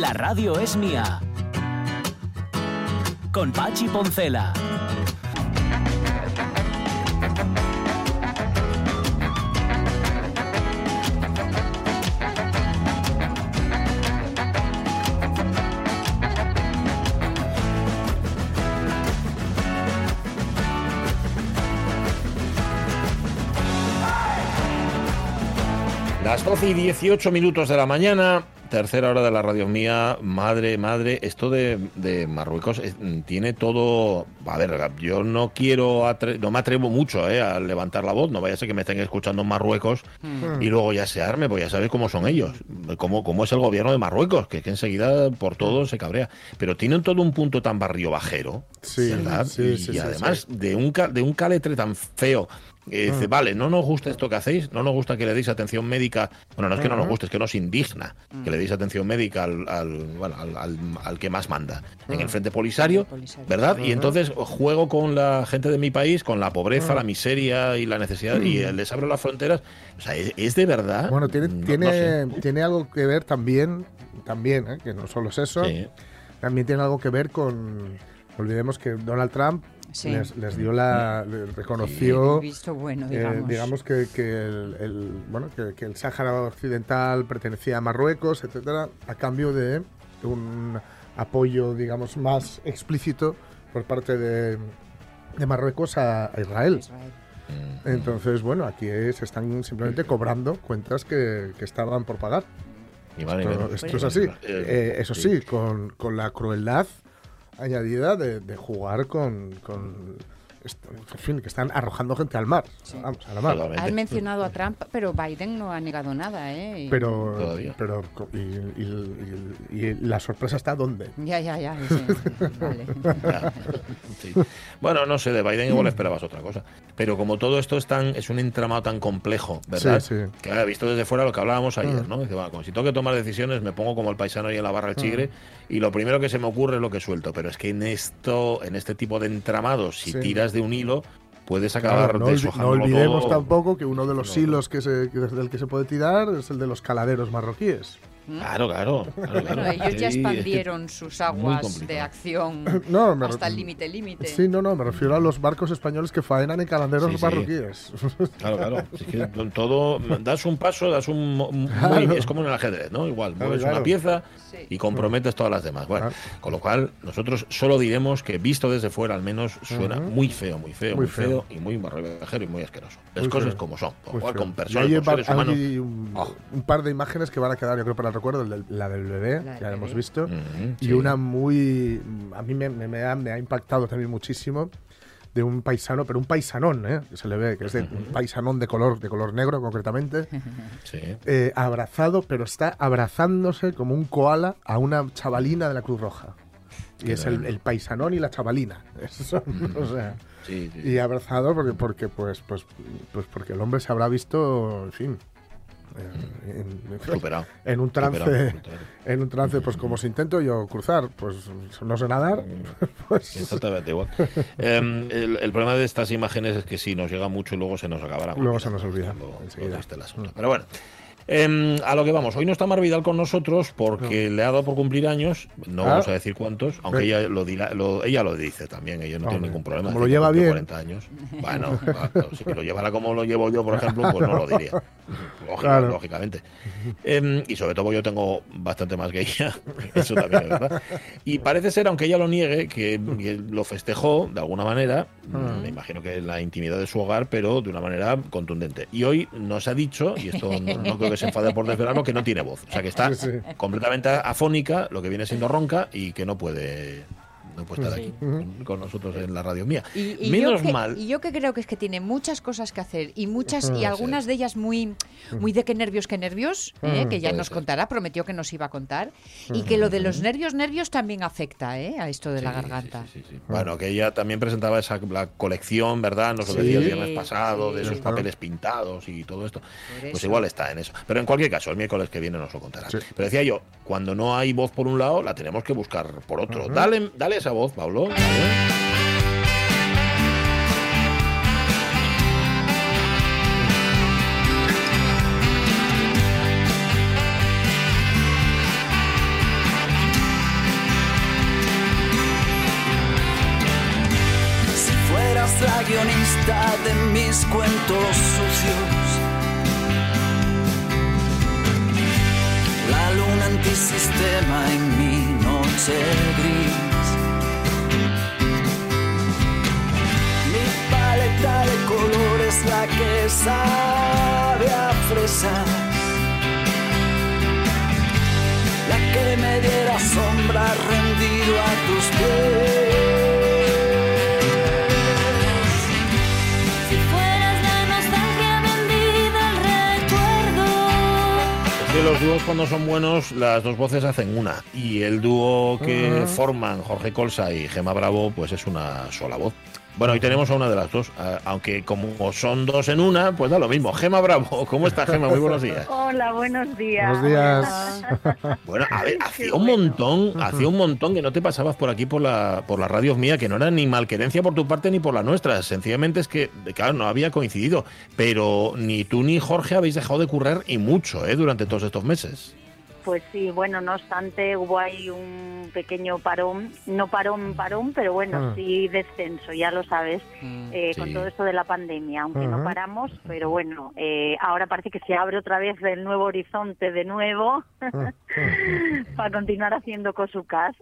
La radio es mía. Con Pachi Poncela. Las 12 y 18 minutos de la mañana, tercera hora de la radio mía. Madre, madre, esto de, de Marruecos eh, tiene todo. A ver, yo no quiero, atre- no me atrevo mucho eh, a levantar la voz. No vaya a ser que me estén escuchando en Marruecos Mm. y luego ya se arme, pues ya sabéis cómo son ellos, cómo, cómo es el gobierno de Marruecos, que, que enseguida por todo se cabrea. Pero tienen todo un punto tan barrio bajero, Sí, ¿verdad? sí, y sí, y además sí. de un de un caletre tan feo. Que dice, Mm. vale, no nos gusta esto que hacéis, no nos gusta que le deis atención médica. Bueno, no es que no nos guste, es que nos indigna que le deis atención médica al, al, bueno, al, al- al que más manda en el frente polisario, ¿verdad? Y entonces juego con la gente de mi país, con la pobreza, Mm. la miseria y la necesidad, y les abro las fronteras. O sea, es, es de verdad. Bueno, tiene, No- tiene, no sé. tiene algo que ver también, también, ¿eh? que no solo es eso, Sí. también tiene algo que ver con, olvidemos que Donald Trump Sí. les, les dio la, reconoció, El visto bueno, eh, digamos. que, que el, el- bueno, que, que el Sáhara Occidental pertenecía a Marruecos, etcétera, a cambio de un apoyo, digamos, más explícito por parte de, de Marruecos a, a Israel. Entonces, bueno, aquí se están simplemente cobrando cuentas que, que estaban por pagar. Más ni Esto, es así. Eh, eso sí, con, con la crueldad añadida de, de jugar con, con en fin, que están arrojando gente al mar. Vamos, a la mar. Has mencionado a Trump, pero Biden no ha negado nada, ¿eh? Y- Pero, pero y, y- y- y la sorpresa está dónde. Ya, ya, ya. sí, vale. Sí. Bueno, no sé, de Biden igual esperabas otra cosa. Pero como todo esto es tan, es un entramado tan complejo, ¿verdad? Sí, sí. Que he visto desde fuera lo que hablábamos ayer, Mm. ¿no? Dice, bueno, como si tengo que tomar decisiones, me pongo como el paisano ahí en la barra del Mm. chigre y lo primero que se me ocurre es lo que suelto. Pero es que en esto, en este tipo de entramados, si Sí. tiras de un hilo, puedes acabar Claro, no, no olvidemos todo. tampoco que uno de los hilos que se, que desde el que se puede tirar es el de los caladeros marroquíes. Claro, claro. claro, Bueno, claro. ellos ya Sí, expandieron sus aguas de acción No, me hasta el límite, límite. Sí, no, no, me refiero a los barcos españoles que faenan en caladeros Sí, sí. marroquíes. Claro, claro. Es que todo, das un paso, das un... muy- Claro. es como en el ajedrez, ¿no? Igual, Claro, mueves claro. una pieza y comprometes todas las demás. Bueno, con lo cual, nosotros solo diremos que visto desde fuera, al menos, suena Ujú. muy feo, muy feo, muy, Muy feo. feo. y muy marrevejero y muy asqueroso. Las Muy cosas feo. como son. Con cual, con Y personas, hay con seres humanos... hay un, un par de imágenes que van a quedar, yo creo, para el recuerdo, la del bebé, La del ya la hemos visto, Ujú, y sí. una muy... A mí me, me- me ha, me ha impactado también muchísimo de un paisano, pero un paisanón, ¿eh? que se le ve, que es de, un paisanón de color, de color negro concretamente, Sí. eh, abrazado, pero está abrazándose como un koala a una chavalina de la Cruz Roja. Y Qué es el, el paisanón y la chavalina. Esos son, o sea, Sí, sí. y abrazado porque, porque pues, pues, pues porque el hombre se habrá visto, en fin, en, Superado. en un trance, Superado, en un trance, pues como si intento yo cruzar, pues no sé nadar, pues Exactamente igual. Em, el, el problema de estas imágenes es que si nos llega mucho y luego se nos acabará. luego se nos olvida. Lo- lo asunto. Pero bueno. Em, a lo que vamos, hoy no está Mar Vidal con nosotros porque le ha dado por cumplir años, no Ah. vamos a decir cuántos, aunque ella lo lo- ella lo dice también, ella no tiene ningún problema. como lo lleva bien. 40 años. Bueno, claro, si lo llevara como lo llevo yo, por ejemplo, pues no lo diría. Claro. Lógicamente. Em, y sobre todo yo tengo bastante más que ella, eso también es verdad. Y parece ser, aunque ella lo niegue, que, que lo festejó de alguna manera, Ah. me imagino que en la intimidad de su hogar, pero de una manera contundente. Y hoy nos ha dicho, y esto no, no creo que se enfade por desvelarlo, que no tiene voz. O sea, que está Sí, sí. completamente afónica, lo que viene siendo ronca, y que no puede no puede estar aquí con, nosotros en la radio mía. Y, y Menos yo que, mal. y yo que creo que es que tiene muchas cosas que hacer y muchas y algunas ser. de ellas muy muy de qué nervios qué nervios ¿eh? que ya Puede nos ser. contará prometió que nos iba a contar y que lo de los nervios nervios también afecta ¿eh? a esto de la garganta sí, sí, sí. Bueno, que ella también presentaba esa la colección, ¿verdad? Nos lo Sí. decía el viernes pasado, de Sí. esos papeles pintados y todo esto. Pues igual está en eso. Pero en cualquier caso, el miércoles que viene nos lo contará. Sí. Pero decía yo, cuando no hay voz por un lado, la tenemos que buscar por otro. Dale, dale esa voz, Pablo. Dale. Si fueras la guionista de mis cuentos sucios, la luna antisistema en mi noche gris. Paleta de colores, la que sabe a fresas. La que me diera sombra rendido a tus pies. Si fueras la nostalgia vendida al recuerdo. Es que los dúos cuando son buenos, las dos voces hacen una. Y el dúo que forman Jorge Colsa y Gema Bravo, pues es una sola voz. Bueno, y tenemos a una de las dos, a- aunque como son dos en una, pues da lo mismo. Gema Bravo, ¿cómo está Gema? Muy buenos días. Hola, buenos días. Buenos días. Bueno, a ver, hacía un bueno. montón, hacía un montón que no te pasabas por aquí por la, por la radio mía, que no era ni malquerencia por tu parte ni por la nuestra. Sencillamente es que, claro, no había coincidido. Pero ni tú ni Jorge habéis dejado de currar y mucho, ¿eh? Durante todos estos meses. Pues sí, bueno, no obstante, hubo ahí un pequeño parón, no parón, parón, pero bueno, Ah. sí descenso, ya lo sabes, Mm. eh, Sí. con todo esto de la pandemia, aunque no paramos, pero bueno, eh, ahora parece que se abre otra vez el nuevo horizonte de nuevo para continuar haciendo cosucas.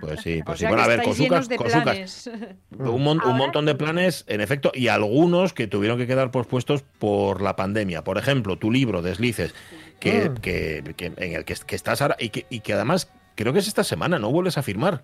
Pues sí, o pues sí. sea Bueno, a ver, Cosucas, Cosucas, planes Un, mon- un montón de planes, en efecto, y algunos que tuvieron que quedar pospuestos por la pandemia. Por ejemplo, tu libro, Deslices, que, Mm. que- que- en el que, que estás ahora y que, y que además creo que es esta semana, ¿no? Vuelves a firmar.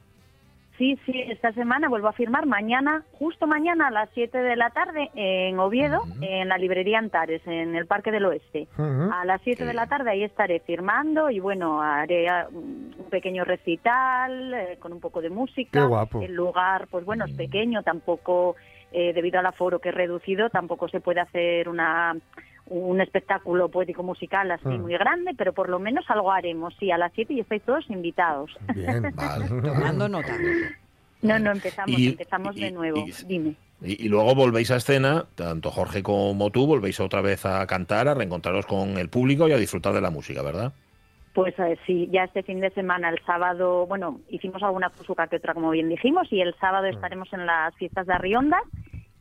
Sí, sí, esta semana vuelvo a firmar mañana, justo mañana a las 7 de la tarde en Oviedo, en la librería Antares, en el Parque del Oeste. A las 7 de la tarde ahí estaré firmando y bueno, haré un pequeño recital eh, con un poco de música. Qué guapo. El lugar, pues bueno, es pequeño, tampoco, eh, debido al aforo que es reducido, tampoco se puede hacer una un espectáculo poético musical así Mm. muy grande, pero por lo menos algo haremos. Sí, a las 7 y estáis todos invitados. Bien. Vale. tomando nota No, no, empezamos, Y- empezamos y- de nuevo. y- Dime. Y, y luego volvéis a escena, tanto Jorge como tú, volvéis otra vez a cantar, a reencontraros con el público y a disfrutar de la música, ¿verdad? Pues eh, sí, ya este fin de semana, el sábado, bueno, hicimos alguna fusuca que otra, como bien dijimos, y el sábado estaremos en las fiestas de Arrionda,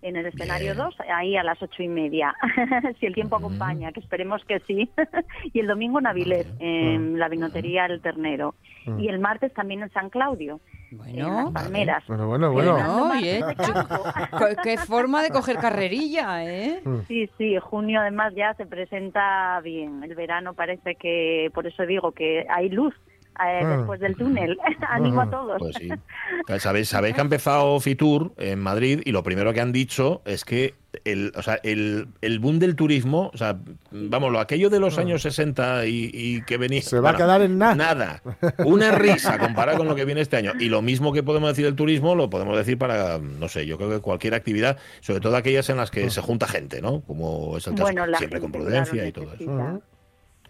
en el escenario Bien. 2, ahí a las ocho y media, si el tiempo acompaña, que esperemos que sí. y el domingo en Avilés, en la vinotería El Ternero. Y el martes también en San Claudio, en bueno las Palmeras. Bueno, bueno, bueno. Oye, qué- qué forma de coger carrerilla eh Sí, sí, junio además ya se presenta bien. El verano parece que, por eso digo que hay luz eh, Ah. después del túnel. Animo a todos. Pues sí. Sabéis, sabéis que ha empezado Fitur en Madrid y lo primero que han dicho es que el, o sea, el, el boom del turismo, o sea, vamos, lo aquello de los años 60 y, y que venía... Se va a quedar en nada. Nada. Una risa comparada con lo que viene este año. Y lo mismo que podemos decir del turismo, lo podemos decir para, no sé, yo creo que cualquier actividad, sobre todo aquellas en las que se junta gente, ¿no? Como es el caso, Bueno, siempre con prudencia claro, y todo eso.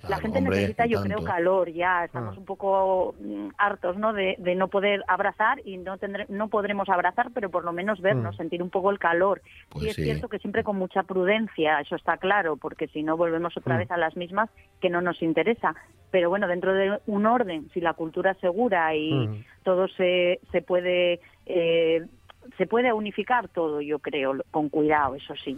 La gente hombre, necesita, yo creo, calor ya. Estamos Ah. un poco mm, hartos, ¿no? De, de no poder abrazar y no tendré, no podremos abrazar, pero por lo menos vernos, Mm. sentir un poco el calor. Pues y es sí. cierto que siempre con mucha prudencia, eso está claro, porque si no volvemos otra Mm. vez a las mismas que no nos interesa. Pero bueno, dentro de un orden, si la cultura es segura y todo se, se puede eh, se puede unificar todo, yo creo, con cuidado, eso sí.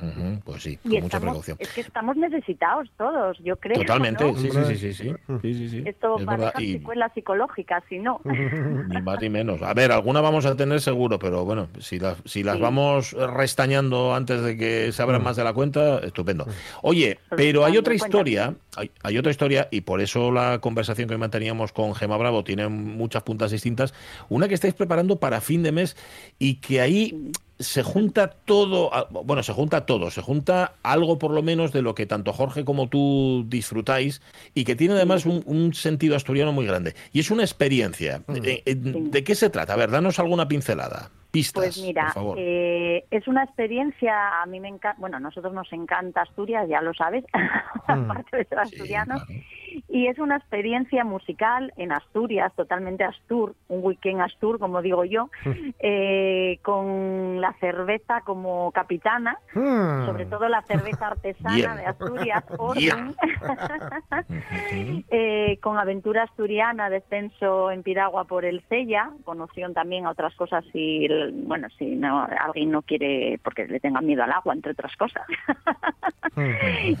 Mm. Pues sí, con mucha precaución. es que estamos necesitados todos, yo creo. Totalmente, ¿no? sí, sí, sí, sí, sí, sí, sí, sí. Esto Es va a y secuelas psicológicas, si no. ni más ni menos. A ver, alguna vamos a tener seguro, pero bueno, si las, si las Sí. vamos restañando antes de que se Mm. abran más de la cuenta, estupendo. Oye, pero hay otra historia, hay, hay otra historia, y por eso la conversación que manteníamos con Gema Bravo tiene muchas puntas distintas. Una que estáis preparando para fin de mes y que ahí se junta todo, bueno, se junta todo, se junta algo por lo menos de lo que tanto Jorge como tú disfrutáis y que tiene además un, un sentido asturiano muy grande. Y es una experiencia. Eh, eh, ¿De qué se trata? A ver, danos alguna pincelada. Pistas, Pues mira, por favor. eh, es una experiencia, a mí me encanta, bueno, a nosotros nos encanta Asturias, ya lo sabes, aparte de ser Sí, asturianos, claro. Y es una experiencia musical en Asturias, totalmente Astur, un weekend Astur, como digo yo, eh, con la cerveza como capitana, Hmm. sobre todo la cerveza artesana de Asturias, eh, con aventura asturiana, descenso en piragua por el Sella, con opción también a otras cosas si, bueno, si no, alguien no quiere, porque le tenga miedo al agua, entre otras cosas.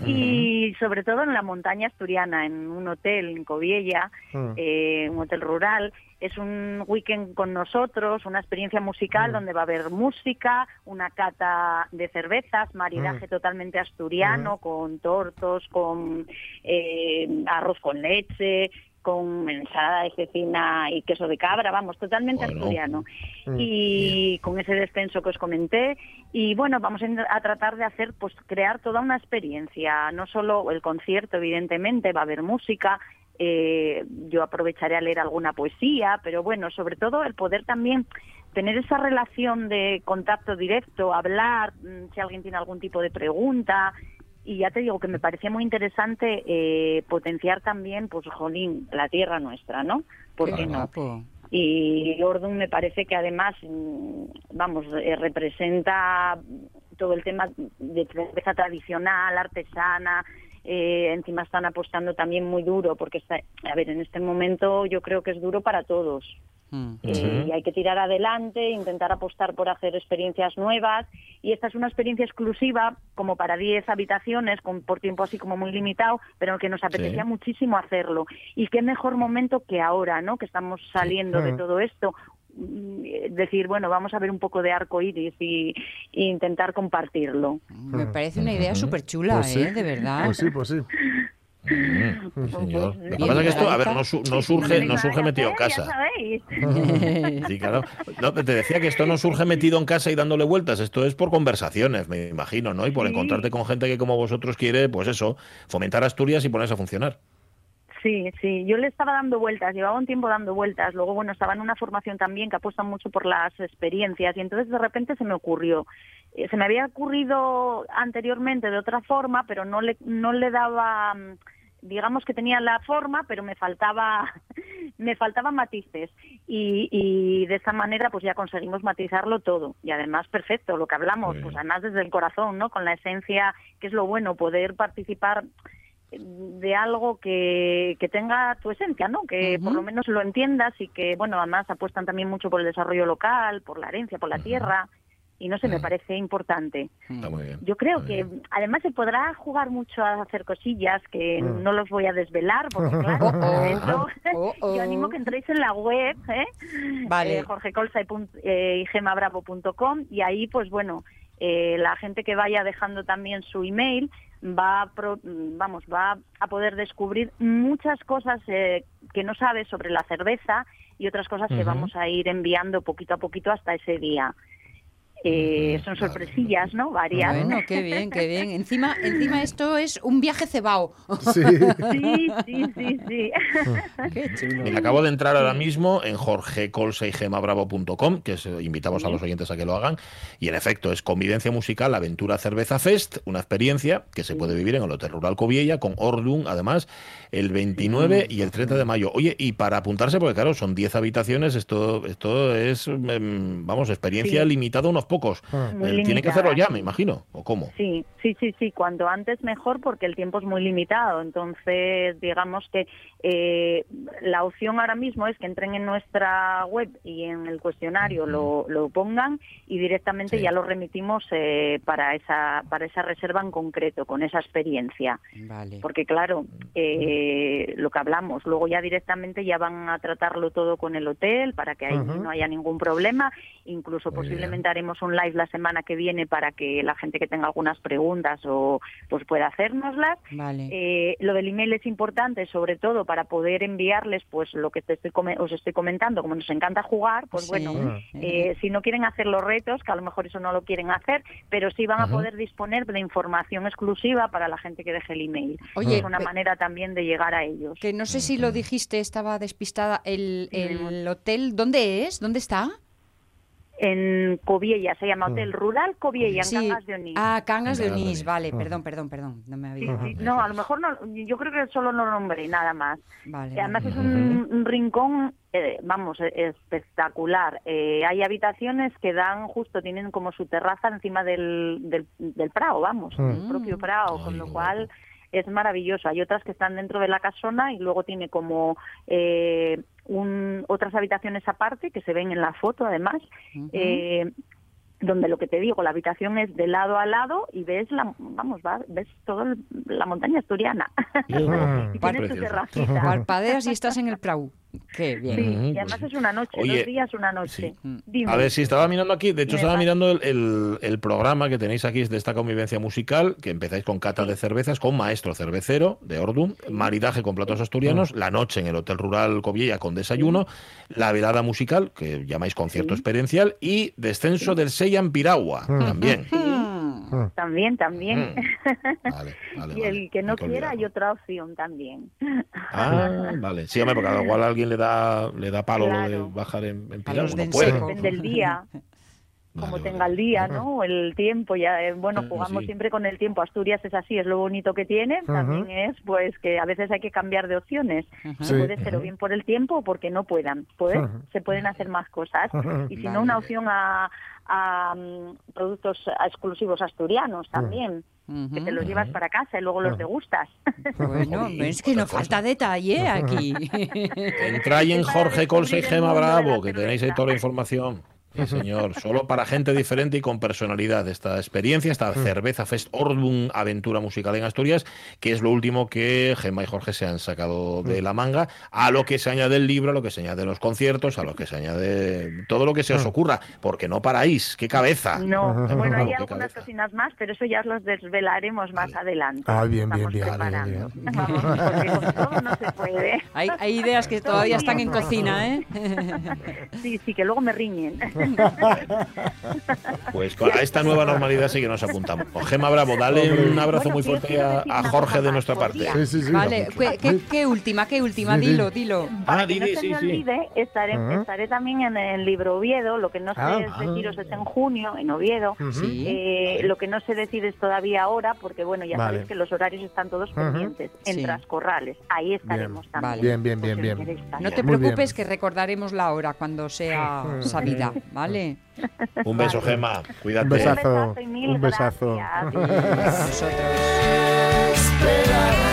y sobre todo en la montaña asturiana, en un hotel en Coviella, Mm. eh, un hotel rural. Es un weekend con nosotros, una experiencia musical donde va a haber música, una cata de cervezas, maridaje totalmente asturiano, con tortos, con eh, arroz con leche, con ensalada de cecina y queso de cabra, vamos, totalmente Bueno. asturiano. Mm. Y con ese descenso que os comenté. Y bueno, vamos a, tratar de hacer, pues crear toda una experiencia, no solo el concierto, evidentemente, va a haber música, eh, yo aprovecharé a leer alguna poesía, pero bueno, sobre todo el poder también tener esa relación de contacto directo, hablar, mm, si alguien tiene algún tipo de pregunta. Y ya te digo que me parecía muy interesante eh, potenciar también, pues, jolín, la tierra nuestra, ¿no? ¿Por qué no? guapo. Y Ordun me parece que además, vamos, eh, representa todo el tema de cerveza tradicional, artesana. eh, encima están apostando también muy duro, porque, está, a ver, en este momento yo creo que es duro para todos. Mm. Y hay que tirar adelante, intentar apostar por hacer experiencias nuevas. Y esta es una experiencia exclusiva, como para 10 habitaciones, con, por tiempo así como muy limitado, pero que nos apetecía Sí. muchísimo hacerlo. Y qué mejor momento que ahora, ¿no? Que estamos saliendo de todo esto. Mm, Decir, bueno, vamos a ver un poco de arco iris y, y intentar compartirlo. Me parece una idea súper chula, Pues sí. ¿eh? De verdad. Pues sí, pues sí. Mm, sí, señor. Lo que pasa es que esto, a ver, no, su- no surge, no surge metido en casa. sabéis. Sí, claro. No, te decía que esto no surge metido en casa y dándole vueltas, esto es por conversaciones, me imagino, ¿no? Y por encontrarte con gente que como vosotros quiere, pues eso, fomentar Asturias y ponerse a funcionar. Sí, sí, yo le estaba dando vueltas, llevaba un tiempo dando vueltas, luego bueno, estaba en una formación también que apuesta mucho por las experiencias y entonces de repente se me ocurrió, Eh, se me había ocurrido anteriormente de otra forma, pero no le, no le daba, mm, digamos que tenía la forma, pero me faltaba, me faltaban matices. Y, y de esa manera pues ya conseguimos matizarlo todo. Y además perfecto, lo que hablamos, pues además desde el corazón, ¿no? Con la esencia, que es lo bueno, poder participar de algo que, que tenga tu esencia, ¿no? Que por lo menos lo entiendas y que, bueno, además apuestan también mucho por el desarrollo local, por la herencia, por la tierra, y no sé, me parece importante. Está muy bien. Yo creo Muy que bien. además se podrá jugar mucho a hacer cosillas que Mm. no los voy a desvelar, porque claro, para eso Oh, oh. yo animo que entréis en la web, ¿eh? Vale. Eh, jorgecolsa y, punt- eh, y gemabravo.com y ahí, pues bueno, eh, la gente que vaya dejando también su email va a, pro- vamos, va a poder descubrir muchas cosas eh, que no sabe sobre la cerveza y otras cosas que vamos a ir enviando poquito a poquito hasta ese día. Eh, son sorpresillas, ¿no? Varias. Bueno, qué bien, qué bien. Encima, encima esto es un viaje cebao. Sí. Sí, sí, sí, sí. Qué chulo. Acabo de entrar ahora mismo en jorgecolseigemabravo.com, que es, invitamos a los oyentes a que lo hagan. Y en efecto, es convivencia musical Aventura Cerveza Fest, una experiencia que se puede vivir en el Hotel Rural Coviella, con Ordun, además, el 29 y el 30 de mayo. Oye, y para apuntarse, porque claro, son 10 habitaciones, esto, esto es, em, vamos, experiencia Sí. limitada a unos pocos. Ah. Eh, tiene que hacerlo ya, me imagino. ¿O cómo? Sí, sí, sí, sí, cuanto antes mejor porque el tiempo es muy limitado. Entonces, digamos que eh, la opción ahora mismo es que entren en nuestra web y en el cuestionario lo, lo pongan y directamente Sí. ya lo remitimos eh, para esa para esa reserva en concreto, con esa experiencia. Vale. Porque claro, eh, lo que hablamos, luego ya directamente ya van a tratarlo todo con el hotel para que ahí no haya ningún problema. Incluso Muy posiblemente haremos un live la semana que viene para que la gente que tenga algunas preguntas o pues pueda hacérnoslas. Vale. Eh, lo del email es importante, sobre todo para poder enviarles pues lo que te estoy os estoy comentando, como nos encanta jugar, pues Sí. bueno, eh, si no quieren hacer los retos, que a lo mejor eso no lo quieren hacer, pero sí van a poder disponer de información exclusiva para la gente que deje el email. Oye, es una manera también de llegar a ellos. Que no sé si lo dijiste, estaba despistada. El, el hotel, ¿dónde es? ¿Dónde está? En Coviella, se llama Hotel Rural Coviella, en Sí. Cangas de Onís. Ah, Cangas de Onís, vale, perdón, perdón, perdón, no me había... sí. No, a lo mejor no, yo creo que solo lo nombré, nada más. Vale, Y además vale. es un, un rincón, eh, vamos, eh, espectacular. Eh, hay habitaciones que dan justo, tienen como su terraza encima del, del, del Prado, vamos, Mm. el propio Prado, Ay, con lo cual es maravilloso. Hay otras que están dentro de la casona y luego tiene como eh, un, otras habitaciones aparte que se ven en la foto además. Eh, donde lo que te digo, la habitación es de lado a lado y ves la, vamos, va- ves toda la montaña asturiana. y tienes tu terracita. Parpadeas y estás en el Prau. Qué bien. Sí, y además pues- es una noche, Oye, dos días, una noche. sí. Dime. A ver, si estaba mirando aquí, de hecho estaba mirando el, el- el programa que tenéis aquí de esta convivencia musical, que empezáis con cata de cervezas, con maestro cervecero de Ordum, maridaje con platos asturianos, la noche en el Hotel Rural Coviella con desayuno, la velada musical, que llamáis concierto experiencial, y descenso del Seiyan Piragua, también. Mm. También, también. Mm. Vale, vale, y vale, el que no quiera hay otra opción también. Ah, vale. Sí, hombre, porque igual a alguien le da, le da palo lo de bajar en, en de no puede. Depende del día. como Vale, tenga vale. el día, ¿no? El tiempo, ya, eh, bueno, Ah, jugamos sí. siempre con el tiempo. Asturias es así, es lo bonito que tiene. También es, pues, que a veces hay que cambiar de opciones. Sí. Puede ser o bien por el tiempo o porque no puedan. Pues, se pueden hacer más cosas. Y si no, una opción a, a, mm, productos exclusivos asturianos también. Que te los llevas para casa y luego los degustas. Bueno, es que no otra cosa. falta detalle aquí. Entráis en Jorge Colse y Gema Bravo, que tenéis ahí toda la información. Sí, señor. Solo para gente diferente y con personalidad. Esta experiencia, esta Cerveza Fest Ordum Aventura Musical en Asturias, que es lo último que Gemma y Jorge se han sacado de la manga, a lo que se añade el libro, a lo que se añade los conciertos, a lo que se añade todo lo que se os ocurra, porque no paráis. ¡Qué cabeza! No, bueno, hay algunas cabeza. cocinas más, pero eso ya os los desvelaremos más adelante. Ah, bien, bien, bien, Vamos, porque con todo no se puede. Hay, hay ideas que todavía están en cocina, ¿eh? Sí, sí, que luego me riñen. Pues a esta nueva normalidad sí que nos apuntamos. Gema Bravo, dale Hombre. un abrazo Bueno, muy fuerte a, decir Jorge de nuestra parte. Sí, sí, sí. Vale, ¿qué, qué- qué última, qué última? Sí, sí. Dilo, dilo. Para Ah, que di, no se sí, me sí. olvide, estaré, Ajá. estaré también en el libro Oviedo. Lo que no sé Ah. es deciros es en junio, en Oviedo. Sí. Eh, lo que no se decide es todavía ahora, porque bueno, ya Vale. sabéis que los horarios están todos pendientes. En Sí. Trascorrales, ahí estaremos Bien. también. Vale. Bien, bien, bien, bien. No te preocupes que recordaremos la hora cuando sea sabida, ¿vale? Un beso, Gema. Cuídate. Un besazo. Un besazo y mil Un besazo. gracias.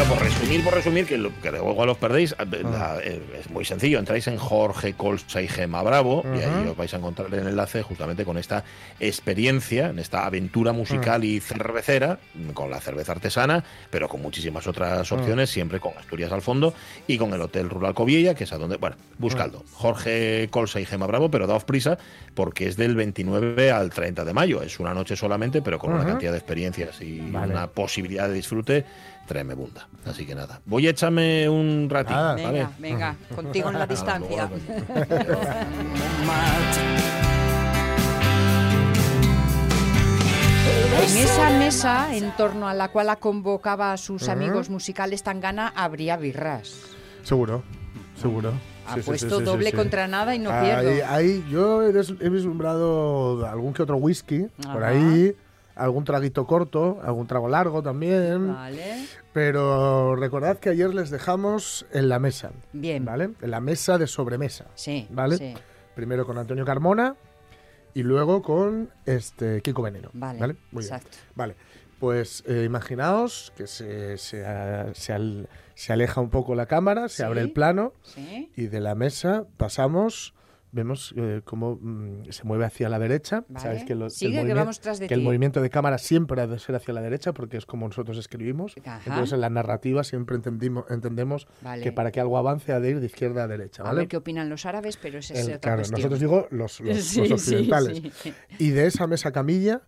Bueno, por resumir, por resumir, que, lo, que luego los perdéis, eh, la- eh, es muy sencillo. Entráis en Jorge Colsa y Gema Bravo y ahí os vais a encontrar el enlace justamente con esta experiencia, en esta aventura musical y cervecera, con la cerveza artesana, pero con muchísimas otras opciones, siempre con Asturias al fondo y con el Hotel Rural Coviella, que es a donde, bueno, buscadlo. Jorge Colsa y Gema Bravo, pero daos prisa porque es del 29 al 30 de mayo. Es una noche solamente, pero con una cantidad de experiencias y Vale. una posibilidad de disfrute tremebunda. Así que nada, voy a echarme un ratito, Ah. ¿vale? Venga, venga, contigo en la distancia. En esa mesa, en torno a la cual convocaba a sus amigos musicales Tangana, habría birras. Seguro, seguro. Ha Sí, puesto sí, sí, doble sí. contra nada y no Ahí, pierdo. ahí yo he, vislumbrado algún que otro whisky por Ajá. ahí, algún traguito corto, algún trago largo también. Vale. Pero recordad que ayer les dejamos en la mesa. Bien. ¿Vale? En la mesa de sobremesa. Sí, ¿Vale? sí. primero con Antonio Carmona y luego con este Kiko Veneno. Vale, Muy bien. exacto. Vale, pues eh, imaginaos que se, se, se al- se aleja un poco la cámara, se Sí. abre el plano Sí. y de la mesa pasamos, vemos eh, cómo mm, se mueve hacia la derecha. Vale. Sabéis que, lo- que Sigue, que el movimiento- vamos tras de que el movimiento de cámara siempre ha de ser hacia la derecha porque es como nosotros escribimos. Ajá. Entonces en la narrativa siempre entendimos, entendemos Vale. que para que algo avance ha de ir de izquierda a derecha. A ¿vale? ver qué opinan los árabes, pero esa es El- otra claro, cuestión. nosotros digo los, los- Sí, los sí, occidentales. sí. Y de esa mesa camilla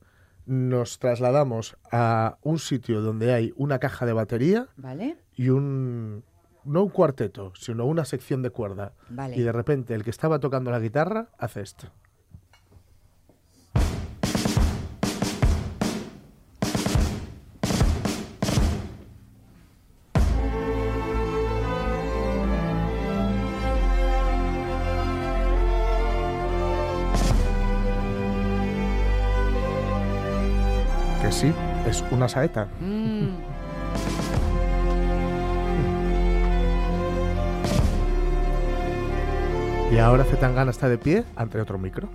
nos trasladamos a un sitio donde hay una caja de batería ¿Vale? y un no un cuarteto, sino una sección de cuerda. Vale. Y de repente el que estaba tocando la guitarra hace esto. Que sí, es una saeta. Mm, Y ahora Zetangana está de pie ante otro micro.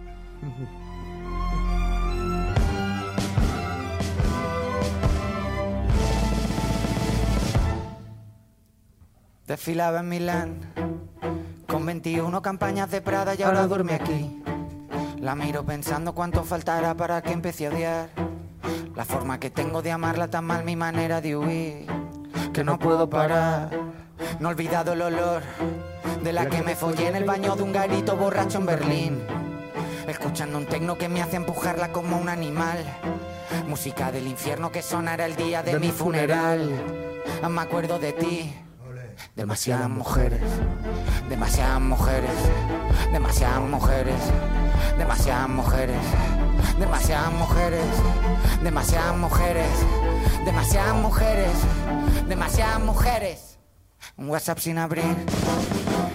Desfilaba en Milán con 21 campañas de Prada y ahora duerme aquí. La miro pensando cuánto faltará para que empiece a odiar. La forma que tengo de amarla tan mal, mi manera de huir. Que no puedo parar. No he olvidado el olor de la que me follé en el baño de un garito borracho en Berlín. Escuchando un tecno que me hace empujarla como un animal. Música del infierno que sonará el día de, mi funeral. Ah, Me acuerdo de ti. Demasiadas mujeres, demasiadas mujeres, demasiadas mujeres, demasiadas mujeres, demasiadas mujeres, demasiadas mujeres, demasiadas mujeres, demasiadas mujeres. Un WhatsApp sin abrir,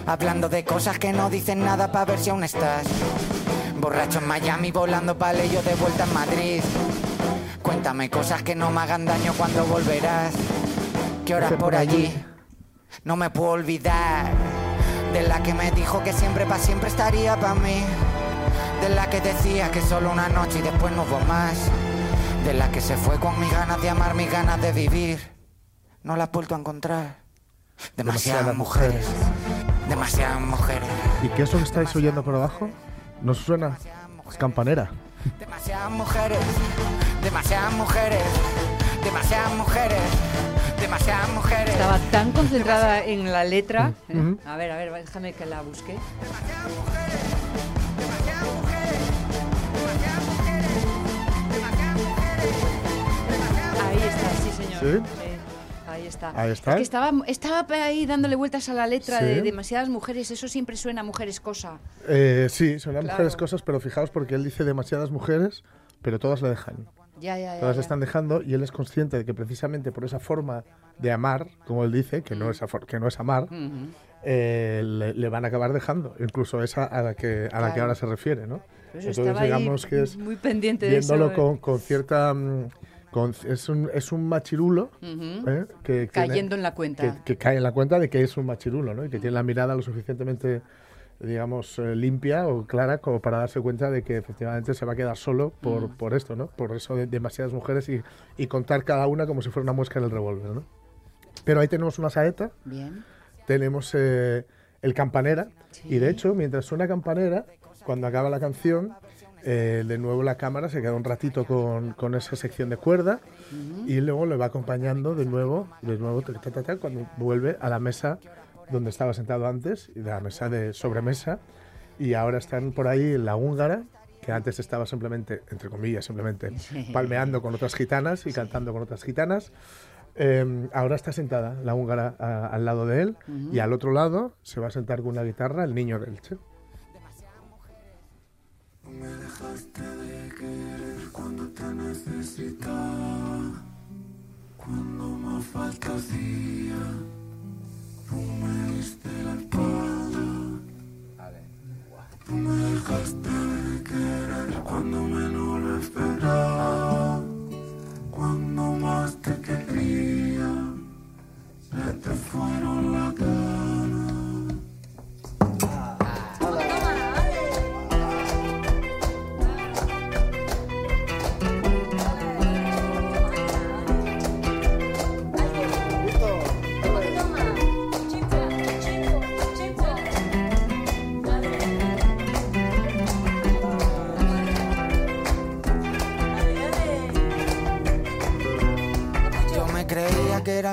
hablando de cosas que no dicen nada para ver si aún estás. Borracho en Miami, volando pa' yo de vuelta en Madrid. Cuéntame cosas que no me hagan daño cuando volverás. ¿Qué horas por allí? No me puedo olvidar de la que me dijo que siempre pa' siempre estaría pa' mí. De la que decía que solo una noche y después no hubo más. De la que se fue con mis ganas de amar, mis ganas de vivir. No la he vuelto a encontrar. Demasiadas Demasiadas mujeres, demasiadas mujeres, ¿Y qué es lo que estáis oyendo por abajo? ¿No os suena? Es campanera. demasiadas mujeres, demasiadas mujeres, demasiadas mujeres, demasiadas mujeres. Estaba tan concentrada en la letra. ¿eh? Ujú. A ver, a ver, déjame que la busque. Ahí está, sí, señor. ¿Sí? Ahí está. Ahí está. Es que estaba, estaba ahí dándole vueltas a la letra Sí. de demasiadas mujeres. Eso siempre suena a mujeres cosa. Eh, sí, las Claro. mujeres cosas, pero fijaos porque él dice demasiadas mujeres, pero todas le dejan. Ya, ya, ya. Todas ya. están dejando y él es consciente de que precisamente por esa forma de amar, como él dice, que no es, afor- que no es amar, eh, le, le van a acabar dejando, incluso esa a la que, a la que ahora se refiere, ¿no? Pues Entonces digamos que es muy pendiente de eso. viéndolo ¿eh? con, con cierta... mm, con- es, un, es un machirulo Ujú. ¿eh? que, tiene- Cayendo en la cuenta. que, que cae en la cuenta de que es un machirulo, ¿no? Y que tiene la mirada lo suficientemente, digamos, eh, limpia o clara como para darse cuenta de que efectivamente se va a quedar solo por, Mm. por esto, ¿no? Por eso de demasiadas mujeres y, y contar cada una como si fuera una muesca en el revólver, ¿no? Pero ahí tenemos una saeta, Bien. tenemos eh, el campanera y de hecho, mientras suena campanera, cuando acaba la canción, eh, de nuevo la cámara se queda un ratito con, con esa sección de cuerda y luego le va acompañando de nuevo, de nuevo ta, ta, ta, cuando vuelve a la mesa donde estaba sentado antes, y de la mesa de sobremesa, y ahora están por ahí la húngara, que antes estaba simplemente, entre comillas, simplemente palmeando con otras gitanas y cantando con otras gitanas. Eh, ahora está sentada la húngara a- al lado de él y al otro lado se va a sentar con una guitarra el niño me dejaste de querer cuando te necesitaba, cuando más falta hacía. Tú me diste la espalda. Tú me dejaste de querer cuando menos lo esperaba, cuando más te quería. Se te fueron las ganas.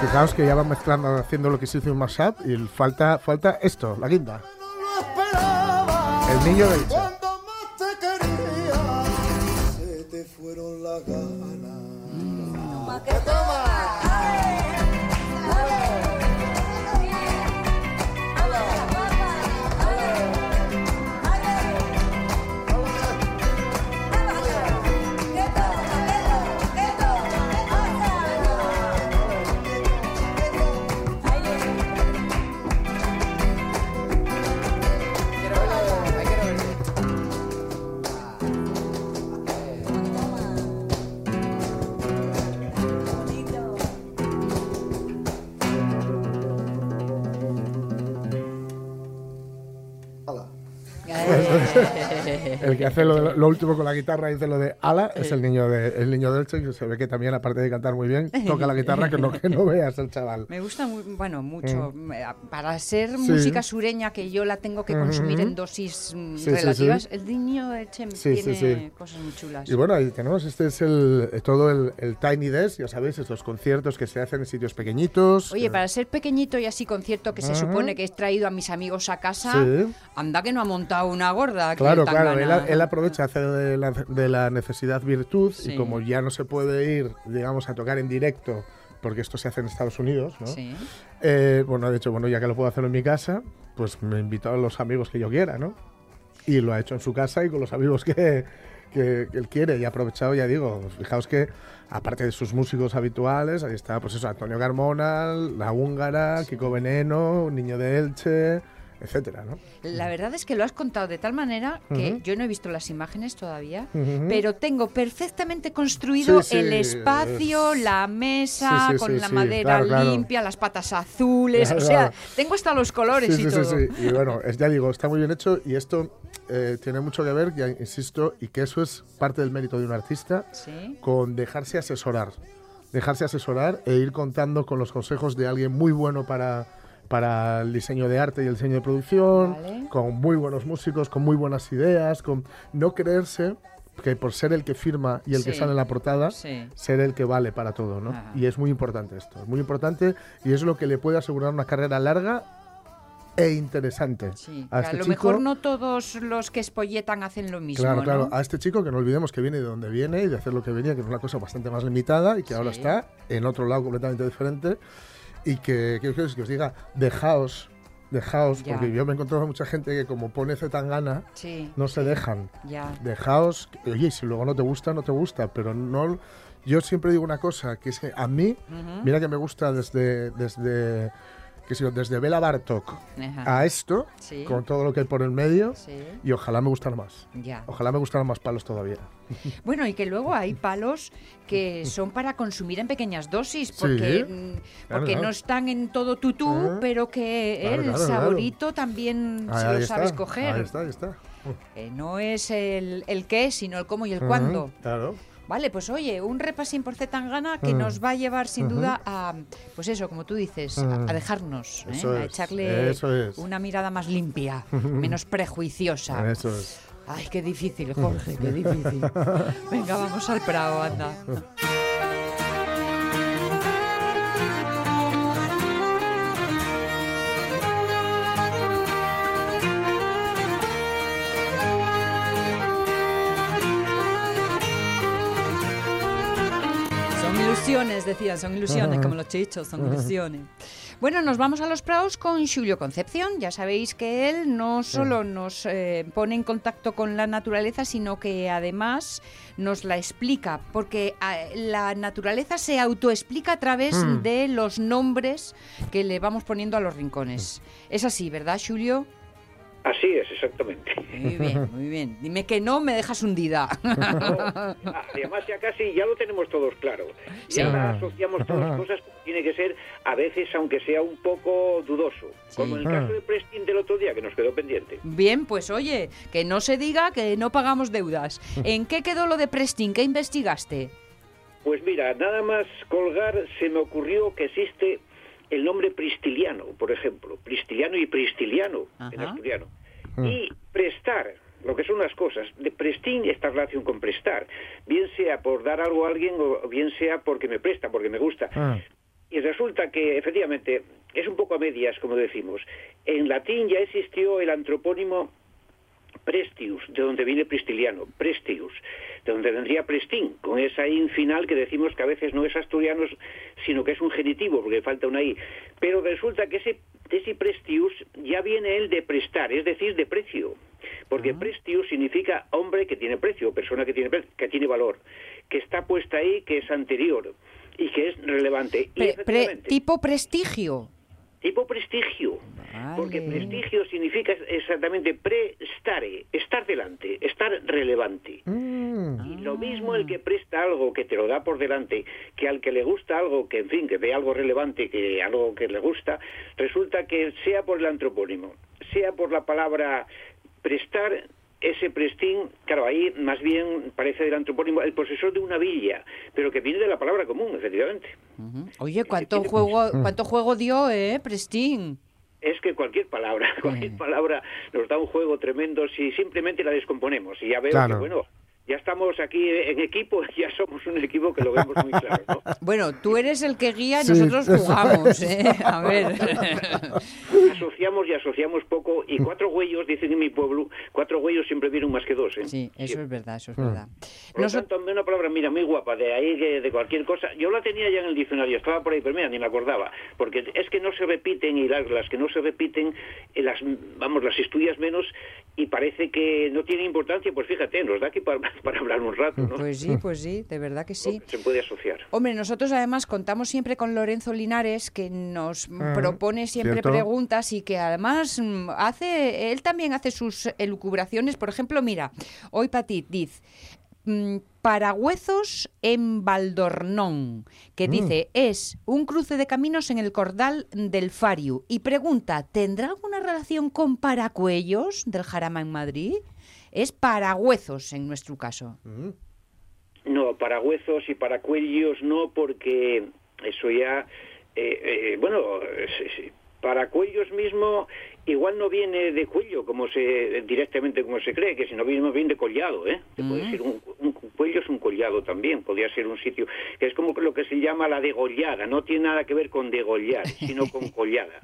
Fijaos que ya van mezclando, haciendo lo que se hizo un mashup y falta, falta esto, la guinda. El niño del Che. te quería, se te fueron las ganas. El que hace lo, de- lo último con la guitarra y dice lo de ala es el niño de el niño del que se ve que también aparte de cantar muy bien toca la guitarra que no que no veas el chaval. Me gusta, muy, bueno, mucho. Eh, Para ser Mm. Sí. música sureña, que yo la tengo que consumir en dosis mm, Sí, relativas, sí. el niño de Chem tiene cosas muy chulas. Y bueno, ahí tenemos, este es el todo el, el Tiny Desk, ya sabéis, estos conciertos que se hacen en sitios pequeñitos. Oye, para ser pequeñito y así concierto que se supone que he traído a mis amigos a casa, anda que no ha montado una gorda. Claro, claro, él, él aprovecha, hace de la, de la necesidad virtud Sí. y como ya no se puede ir, digamos, a tocar en directo, porque esto se hace en Estados Unidos, ¿no? Sí. Eh, bueno, de hecho, bueno, ya que lo puedo hacer en mi casa, pues me invito a los amigos que yo quiera, ¿no? Y lo ha hecho en su casa y con los amigos que, que- que él quiere. Y ha aprovechado, ya digo, fijaos que aparte de sus músicos habituales, ahí está, pues eso, Antonio Carmona, La Húngara, Kiko Veneno, Niño de Elche, etcétera, ¿no? La verdad es que lo has contado de tal manera que yo no he visto las imágenes todavía, pero tengo perfectamente construido Sí, sí, el espacio, es- la mesa, Sí, con la madera claro, claro. limpia, las patas azules, Claro, o sea, tengo hasta los colores y todo. Y bueno, es, ya digo, está muy bien hecho y esto eh, tiene mucho que ver, ya insisto, y que eso es parte del mérito de un artista, con dejarse asesorar. Dejarse asesorar e ir contando con los consejos de alguien muy bueno para, para el diseño de arte y el diseño de producción, Vale. con muy buenos músicos, con muy buenas ideas, con no creerse que por ser el que firma y el que Sí. sale en la portada, Sí. ser el que vale para todo, ¿no? Ajá. Y es muy importante esto, es muy importante y es lo que le puede asegurar una carrera larga e interesante. Sí, a que este a lo chico, mejor no todos los que espolletan hacen lo mismo, Claro, ¿no? claro. A este chico que no olvidemos que viene de donde viene y de hacer lo que venía, que es una cosa bastante más limitada y que ahora está en otro lado completamente diferente. Y que, que, que os- que os diga, dejaos, dejaos, Ya. porque yo me he encontrado mucha gente que como pone Zetangana, Sí, no se dejan. ya. Dejaos, oye, si luego no te gusta, no te gusta, pero no... Yo siempre digo una cosa, que es que a mí, mira que me gusta desde, desde, que sé yo, desde Bela Bartok Ajá. a esto, Sí. con todo lo que hay por el medio, Sí, y ojalá me gustara más. ya. Ojalá me gustaran más palos todavía. Bueno, y que luego hay palos que son para consumir en pequeñas dosis, porque, Sí, mm, claro, porque claro. no están en todo tutú, Ajá. pero que Claro, el saborito también Ahí- se ahí lo está, sabes coger. Ahí está, ahí está. Eh, no es el, el qué, sino el cómo y el cuándo. Claro. Vale, pues oye, un repasín por Zetangana que Mm. nos va a llevar sin duda a, pues eso, como tú dices, a, Mm. a dejarnos, ¿eh? A echarle es. una mirada más limpia, menos prejuiciosa. Eso es. Ay, qué difícil, Jorge, qué difícil. Venga, vamos al Prado, anda. Ilusiones, decían, son ilusiones, como los chichos, son ilusiones. Bueno, nos vamos a los praos con Julio Concepción. Ya sabéis que él no solo nos eh, pone en contacto con la naturaleza, sino que además nos la explica, porque ah, la naturaleza se autoexplica a través Mm. de los nombres que le vamos poniendo a los rincones. Es así, ¿verdad, Julio? Así es, exactamente. Muy bien, muy bien. Dime que no, me dejas hundida. Ah, Además, ya casi ya lo tenemos todos claro. Sí. Ya asociamos todas cosas como tiene que ser, a veces, aunque sea un poco dudoso. Como en el caso de Prestin del otro día, que nos quedó pendiente. Bien, pues oye, que no se diga que no pagamos deudas. ¿En qué quedó lo de Prestin? ¿Qué investigaste? Pues mira, nada más colgar, se me ocurrió que existe el nombre pristiliano, por ejemplo. Pristiliano y pristiliano en asturiano. Mm. Y prestar, lo que son las cosas. De prestín esta relación con prestar. Bien sea por dar algo a alguien o bien sea porque me presta, porque me gusta. Ah. Y resulta que, efectivamente, es un poco a medias, como decimos. En latín ya existió el antropónimo Prestius, de donde viene Pristiliano, Prestius, de donde vendría Prestín, con esa in final que decimos que a veces no es asturiano, sino que es un genitivo, porque falta una i. Pero resulta que ese, ese Prestius ya viene él de prestar, es decir, de precio. Porque Prestius significa hombre que tiene precio, persona que tiene, pre- que tiene valor, que está puesta ahí, que es anterior y que es relevante. y Pre- tipo prestigio. Tipo prestigio. Porque prestigio significa exactamente prestare, estar delante, estar relevante. Mm. Y lo mismo el que presta algo que te lo da por delante, que al que le gusta algo, que en fin, que ve algo relevante, que algo que le gusta, resulta que sea por el antropónimo, sea por la palabra prestar, ese prestín, claro, ahí más bien parece del antropónimo el posesor de una villa, pero que viene de la palabra común, efectivamente. Oye, ¿cuánto tiene- juego, cuánto juego dio, eh, Prestín? es que cualquier palabra, cualquier palabra nos da un juego tremendo si simplemente la descomponemos. Y ya veo Claro. que, bueno, ya estamos aquí en equipo, ya somos un equipo que lo vemos muy claro, ¿no? Bueno, tú eres el que guía y Sí, nosotros jugamos, ¿eh? A ver. Asociamos y asociamos poco, y cuatro huellos, dicen en mi pueblo, cuatro huellos siempre vienen más que dos, ¿eh? Sí, eso Siempre. es verdad, eso es Mm. verdad. Por lo Noso- tanto, una palabra, mira, muy guapa, de ahí que de cualquier cosa. Yo la tenía ya en el diccionario, estaba por ahí, pero mira, ni me acordaba. Porque es que no se repiten y las, las que no se repiten, eh, las, vamos, las estudias menos y parece que no tiene importancia. Pues fíjate, nos da aquí para, para hablar un rato, ¿no? Pues sí, pues sí, de verdad que sí. Se puede asociar. Hombre, nosotros además contamos siempre con Lorenzo Linares, que nos mm, Ah, propone siempre cierto. preguntas y que además mm, hace, él también hace sus elucubraciones. Por ejemplo, mira, hoy Petit dice, mm, Paragüezos en Valdornón, que Mm. dice, es un cruce de caminos en el cordal del Fariu. Y pregunta, ¿tendrá alguna relación con Paracuellos del Jarama en Madrid? Es Paragüezos en nuestro caso. Mm. No, para huesos y para cuellos no, porque eso ya, eh, eh, bueno, sí, sí. para cuellos mismo igual no viene de cuello, como se directamente como se cree, que si no viene bien de collado, ¿eh? Puede decir un, un cuello es un collado también, podría ser un sitio que es como lo que se llama la degollada, no tiene nada que ver con degollar, sino con collada.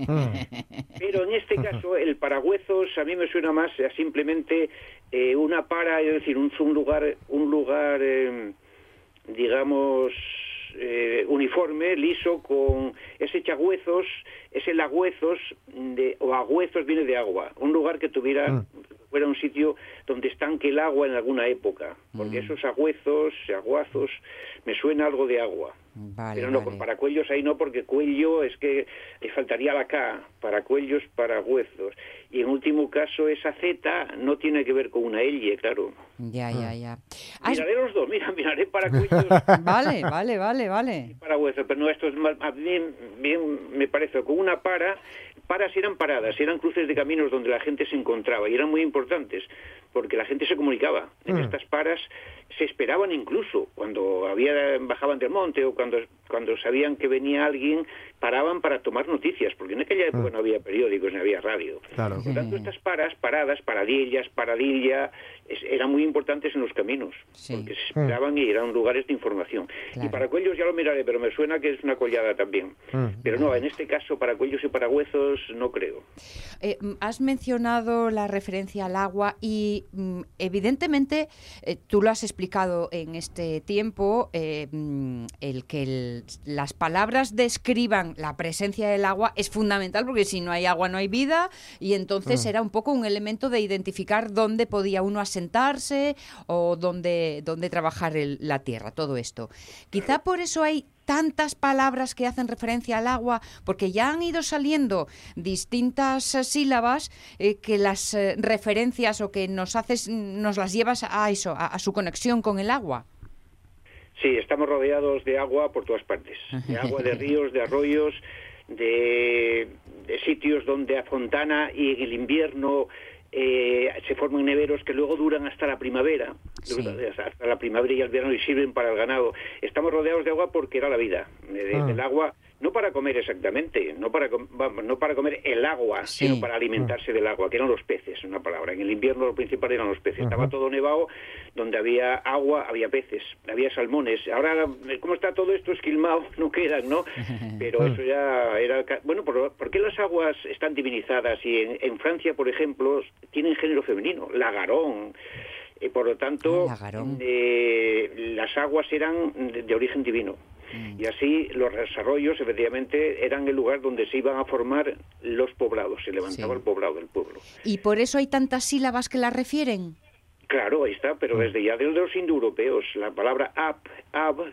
Pero en este caso, el paragüezos a mí me suena más a simplemente eh, una para, es decir, un, un lugar, un lugar, eh, digamos, eh, uniforme, liso, con ese chagüezos, ese lagüezos, de, o agüezos viene de agua, un lugar que tuviera, fuera un sitio donde estanque el agua en alguna época, porque esos agüezos, aguazos, me suena algo de agua. Vale, Pero no, vale. para cuellos ahí no, porque cuello es que le faltaría la K, para cuellos, para huesos. Y en último caso, esa Z no tiene que ver con una L, claro. Ya, ya, ya. Has- Miraré los dos, mira, miraré para cuellos Vale, vale, vale, vale. y para huesos, pero no, esto es más, mí bien me parece con una para, paras eran paradas, eran cruces de caminos donde la gente se encontraba y eran muy importantes porque la gente se comunicaba. En Mm. estas paras se esperaban incluso cuando había bajaban del monte o cuando cuando sabían que venía alguien paraban para tomar noticias porque en aquella época no había periódicos ni había radio. Claro. Por tanto, estas paras, paradas, paradillas, paradilla, es- eran muy importantes en los caminos, porque se esperaban y eran lugares de información. Claro. Y para cuellos ya lo miraré, pero me suena que es una collada también. Mm. Pero no, en este caso, para cuellos y para huesos, no creo. Eh, mm, has mencionado la referencia al agua y mm, evidentemente eh, tú lo has explicado en este tiempo, eh, mm, el que el- las palabras describan la presencia del agua es fundamental porque si no hay agua no hay vida y entonces era un poco un elemento de identificar dónde podía uno asentarse o dónde, dónde trabajar la tierra, todo esto. Quizá por eso hay tantas palabras que hacen referencia al agua, porque ya han ido saliendo distintas eh, sílabas eh, que las eh, referencias o que nos haces, nos las llevas a eso, a, su conexión con el agua. Sí, estamos rodeados de agua por todas partes. De agua, de ríos, de arroyos, de, de sitios donde a Fontana y en el invierno eh, se forman neveros que luego duran hasta la primavera, Sí. hasta la primavera y el verano y sirven para el ganado. Estamos rodeados de agua porque era la vida. Eh, de- Ah. Del agua, no para comer exactamente, no para, no para comer el agua, Sí. sino para alimentarse del agua, que eran los peces, una palabra. En el invierno lo principal eran los peces. Estaba todo nevado, donde había agua, había peces, había salmones. Ahora, eh, ¿cómo está todo esto esquilmado? No quedan, ¿no? Pero eso ya era... Bueno, ¿por, por qué las aguas están divinizadas? Y en, en Francia, por ejemplo, tienen género femenino, lagarón. Y por lo tanto, Ah, eh, las aguas eran de, de origen divino. Mm. Y así los desarrollos, efectivamente, eran el lugar donde se iban a formar los poblados, se levantaba Sí. el poblado del pueblo. Y por eso hay tantas sílabas que la refieren. Claro, ahí está, pero desde ya de los indoeuropeos, la palabra ab, ab,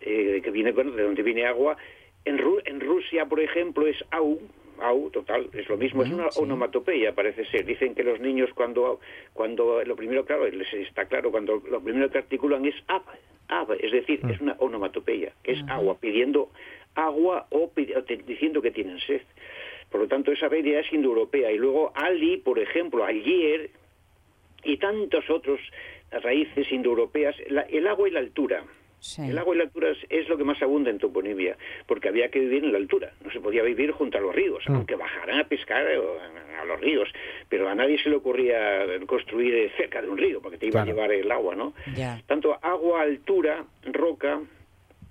eh, que viene bueno, de donde viene agua, en, Ru- en Rusia, por ejemplo, es au, au, total, es lo mismo, es Mm, una sí. onomatopeya, parece ser. Dicen que los niños cuando, cuando lo primero, claro, les está claro, cuando lo primero que articulan es ab, ab, es decir, es una onomatopeya, que es agua, pidiendo agua o, pi- o te- diciendo que tienen sed. Por lo tanto, esa idea es indoeuropea. Y luego Ali, por ejemplo, ayer, y tantos otros raíces indoeuropeas, la- el agua y la altura. Sí. El agua y la altura es, es lo que más abunda en toponimia, porque había que vivir en la altura, no se podía vivir junto a los ríos, aunque bajaran a pescar eh, a, a los ríos, pero a nadie se le ocurría construir eh, cerca de un río, porque te iba Claro. a llevar el agua, ¿no? Tanto agua, altura, roca,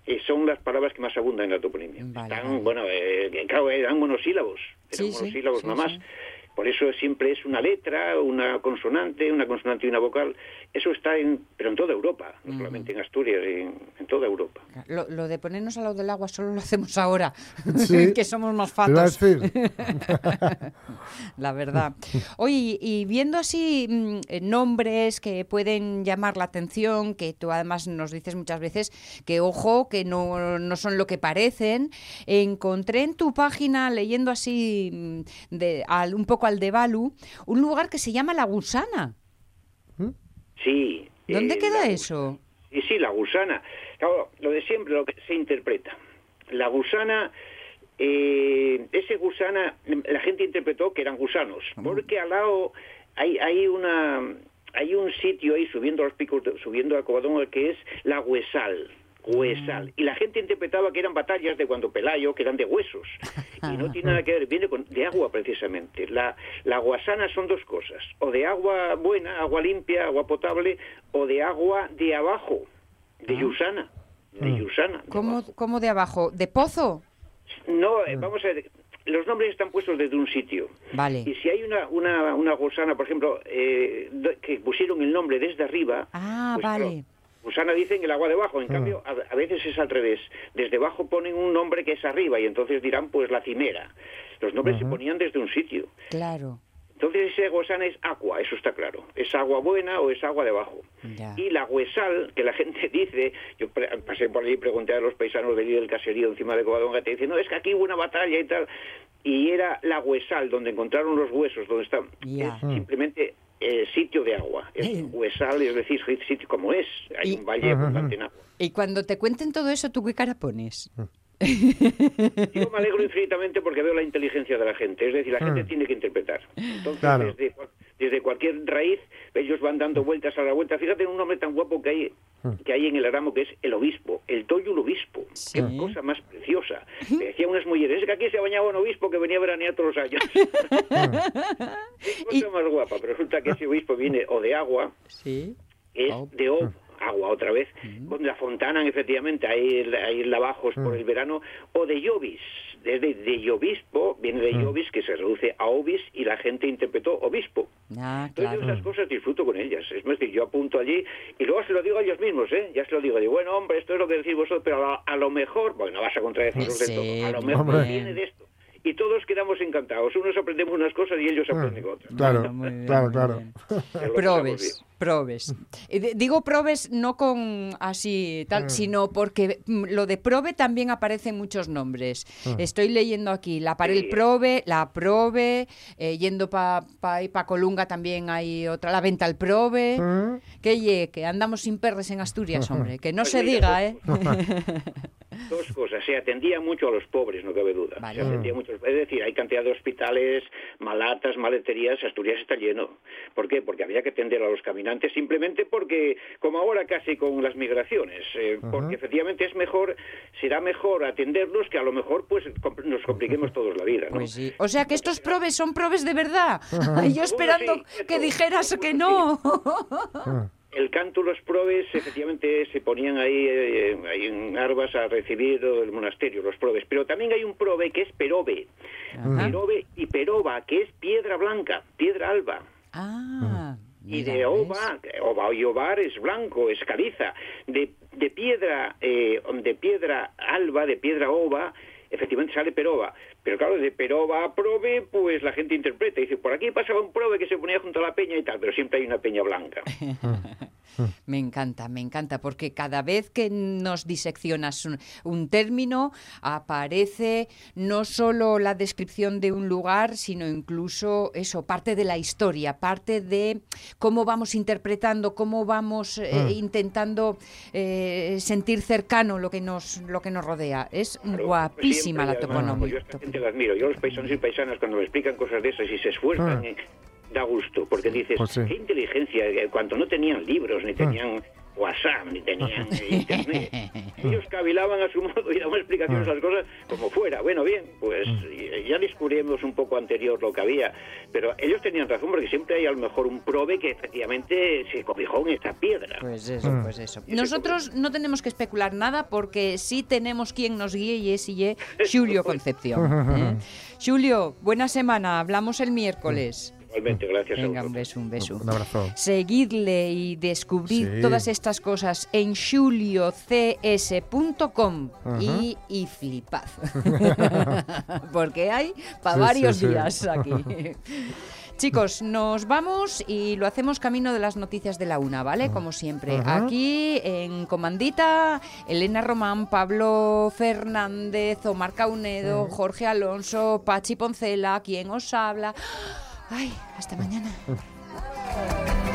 eh, son las palabras que más abundan en la toponimia. Vale, Están, vale. bueno, eh, claro, eran monosílabos, eran Sí, sí, monosílabos sí, nada más. sí. Por eso siempre es una letra, una consonante, una consonante y una vocal. Eso está en, pero en toda Europa, no solamente en Asturias, en, en toda Europa. Lo, lo de ponernos al lado del agua solo lo hacemos ahora, Sí. que somos más fatos. la verdad. Oye, y viendo así mm, nombres que pueden llamar la atención, que tú además nos dices muchas veces que ojo, que no, no son lo que parecen, encontré en tu página, leyendo así mm, de, al, un poco al de Balu, un lugar que se llama La Gusana. Sí. ¿Dónde eh, queda la- eso? Y sí, la gusana. Claro, lo de siempre, lo que se interpreta. La gusana, eh, ese gusana, la gente interpretó que eran gusanos, porque al lado hay, hay una hay un sitio ahí subiendo a los picos, de- subiendo a Covadonga que es la Huesal. Huesal. Y la gente interpretaba que eran batallas de cuando Pelayo, que eran de huesos. Y no tiene nada que ver, viene con, de agua precisamente. La, la guasana son dos cosas. O de agua buena, agua limpia, agua potable, o de agua de abajo, de Yusana. De Yusana. de ¿Cómo, cómo de abajo? ¿De pozo? No, eh, vamos a ver. Los nombres están puestos desde un sitio. Vale. Y si hay una, una, una gusana, por ejemplo, eh, que pusieron el nombre desde arriba. Ah, pues, claro, vale. Gusana dicen el agua debajo, en cambio a, a veces es al revés. Desde abajo ponen un nombre que es arriba y entonces dirán pues la cimera. Los nombres se ponían desde un sitio. Claro. Entonces ese gusana es agua, eso está claro. Es agua buena o es agua debajo. Ya. Y la huesal, que la gente dice, yo pasé por allí y pregunté a los paisanos de allí del caserío encima de Covadonga, te dicen, no, es que aquí hubo una batalla y tal. Y era la huesal, donde encontraron los huesos, donde están. Es simplemente eh, sitio de agua. Es Eh. huesal, es decir, sitio como es. Hay Y- un valle abundante en agua. Y cuando te cuenten todo eso, ¿tú qué cara pones? Yo me alegro infinitamente porque veo la inteligencia de la gente, es decir, la gente Mm. tiene que interpretar. Entonces, Claro. desde, cual- desde cualquier raíz, ellos van dando vueltas a la vuelta. Fíjate en un nombre tan guapo que hay, que hay en el Aramo, que es el obispo, el Toyo el obispo. Sí. Qué cosa más preciosa. Me decían unas mujeres, es que aquí se bañaba un obispo que venía a veranear todos los años. Qué cosa más guapa, pero resulta que ese obispo viene o de agua, Sí. es Oh. de Ob, agua otra vez, con la fontana, efectivamente, ahí, ahí lavajos por el verano, o de Llovis, desde de Llovispo, viene de Llovis, que se reduce a Obis, y la gente interpretó obispo. Ah, Entonces yo claro. esas cosas disfruto con ellas. Es más, que yo apunto allí y luego se lo digo a ellos mismos, ¿eh? Ya se lo digo. Digo, bueno, hombre, esto es lo que decís vosotros, pero a, a lo mejor, bueno, no vas a contradecirnos Sí, del todo, a lo mejor hombre. viene de esto. Y todos quedamos encantados. Unos aprendemos unas cosas y ellos aprenden otras. Claro, Bueno, muy bien, claro, claro. Probes. Probes. Digo probes no con así tal, sino porque mm, lo de probe también aparece en muchos nombres. Estoy leyendo aquí la parel Sí. probe, la probe, eh, yendo para pa, pa Colunga también hay otra, la venta al probe. Mm. Que ye, que andamos sin perres en Asturias, hombre, que no Pues se mira, diga, ¿eh? Dos cosas, se atendía mucho a los pobres, no cabe duda. Vale. Se atendía mucho, es decir, hay cantidad de hospitales, malatas, maleterías, Asturias está lleno. ¿Por qué? Porque había que atender a los caminantes simplemente porque, como ahora casi con las migraciones, eh, porque efectivamente es mejor, será mejor atenderlos que a lo mejor pues compl- nos compliquemos todos la vida. ¿no? Pues sí. O sea que estos probes son probes de verdad. Yo esperando sí, que dijeras que no. El canto, los probes, efectivamente se ponían ahí, eh, ahí en Arbas a recibir el monasterio, los probes. Pero también hay un probe que es perobe. Ajá. Perobe y peroba, que es piedra blanca, piedra alba. Ah. Y de ova, ova y ovar es blanco, es caliza. De, de piedra, eh, de piedra alba, de piedra ova, efectivamente sale peroba. Pero claro, de peroba a probe, pues la gente interpreta. Dice, por aquí pasaba un probe que se ponía junto a la peña y tal, pero siempre hay una peña blanca. Me encanta, me encanta, porque cada vez que nos diseccionas un, un término, aparece no solo la descripción de un lugar, sino incluso eso, parte de la historia, parte de cómo vamos interpretando, cómo vamos eh, Mm. intentando eh, sentir cercano lo que nos, lo que nos rodea. Es Claro, guapísima la siempre, yo toponomía. esta gente la admiro. Yo a los paisanos y paisanas cuando me explican cosas de esas y se esfuerzan, Ah. Da gusto, porque dices, Pues sí. qué inteligencia, eh, cuando no tenían libros, ni tenían WhatsApp, ni tenían eh, internet. Ellos cavilaban a su modo y daban explicaciones a las cosas como fuera. Bueno, bien, pues eh, ya descubrimos un poco anterior lo que había, pero ellos tenían razón porque siempre hay a lo mejor un probe que efectivamente se cobijó en esta piedra. Pues eso, pues eso. Nosotros no tenemos que especular nada porque sí tenemos quien nos guíe y es y é Xulio Concepción. ¿eh? Xulio, buena semana, hablamos el miércoles. Igualmente, gracias a Venga, un beso, un beso. Un abrazo. Seguidle y descubrir Sí. todas estas cosas en xuliocs.com Ajá. y, y flipad. Porque hay para Sí, varios sí, sí. días aquí. Chicos, nos vamos y lo hacemos camino de las noticias de la una, ¿vale? Como siempre. Ajá. Aquí en Comandita, Elena Román, Pablo Fernández, Omar Caunedo, Jorge Alonso, Pachi Poncela, quien os habla. Ay, hasta mañana.